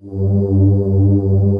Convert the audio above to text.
Música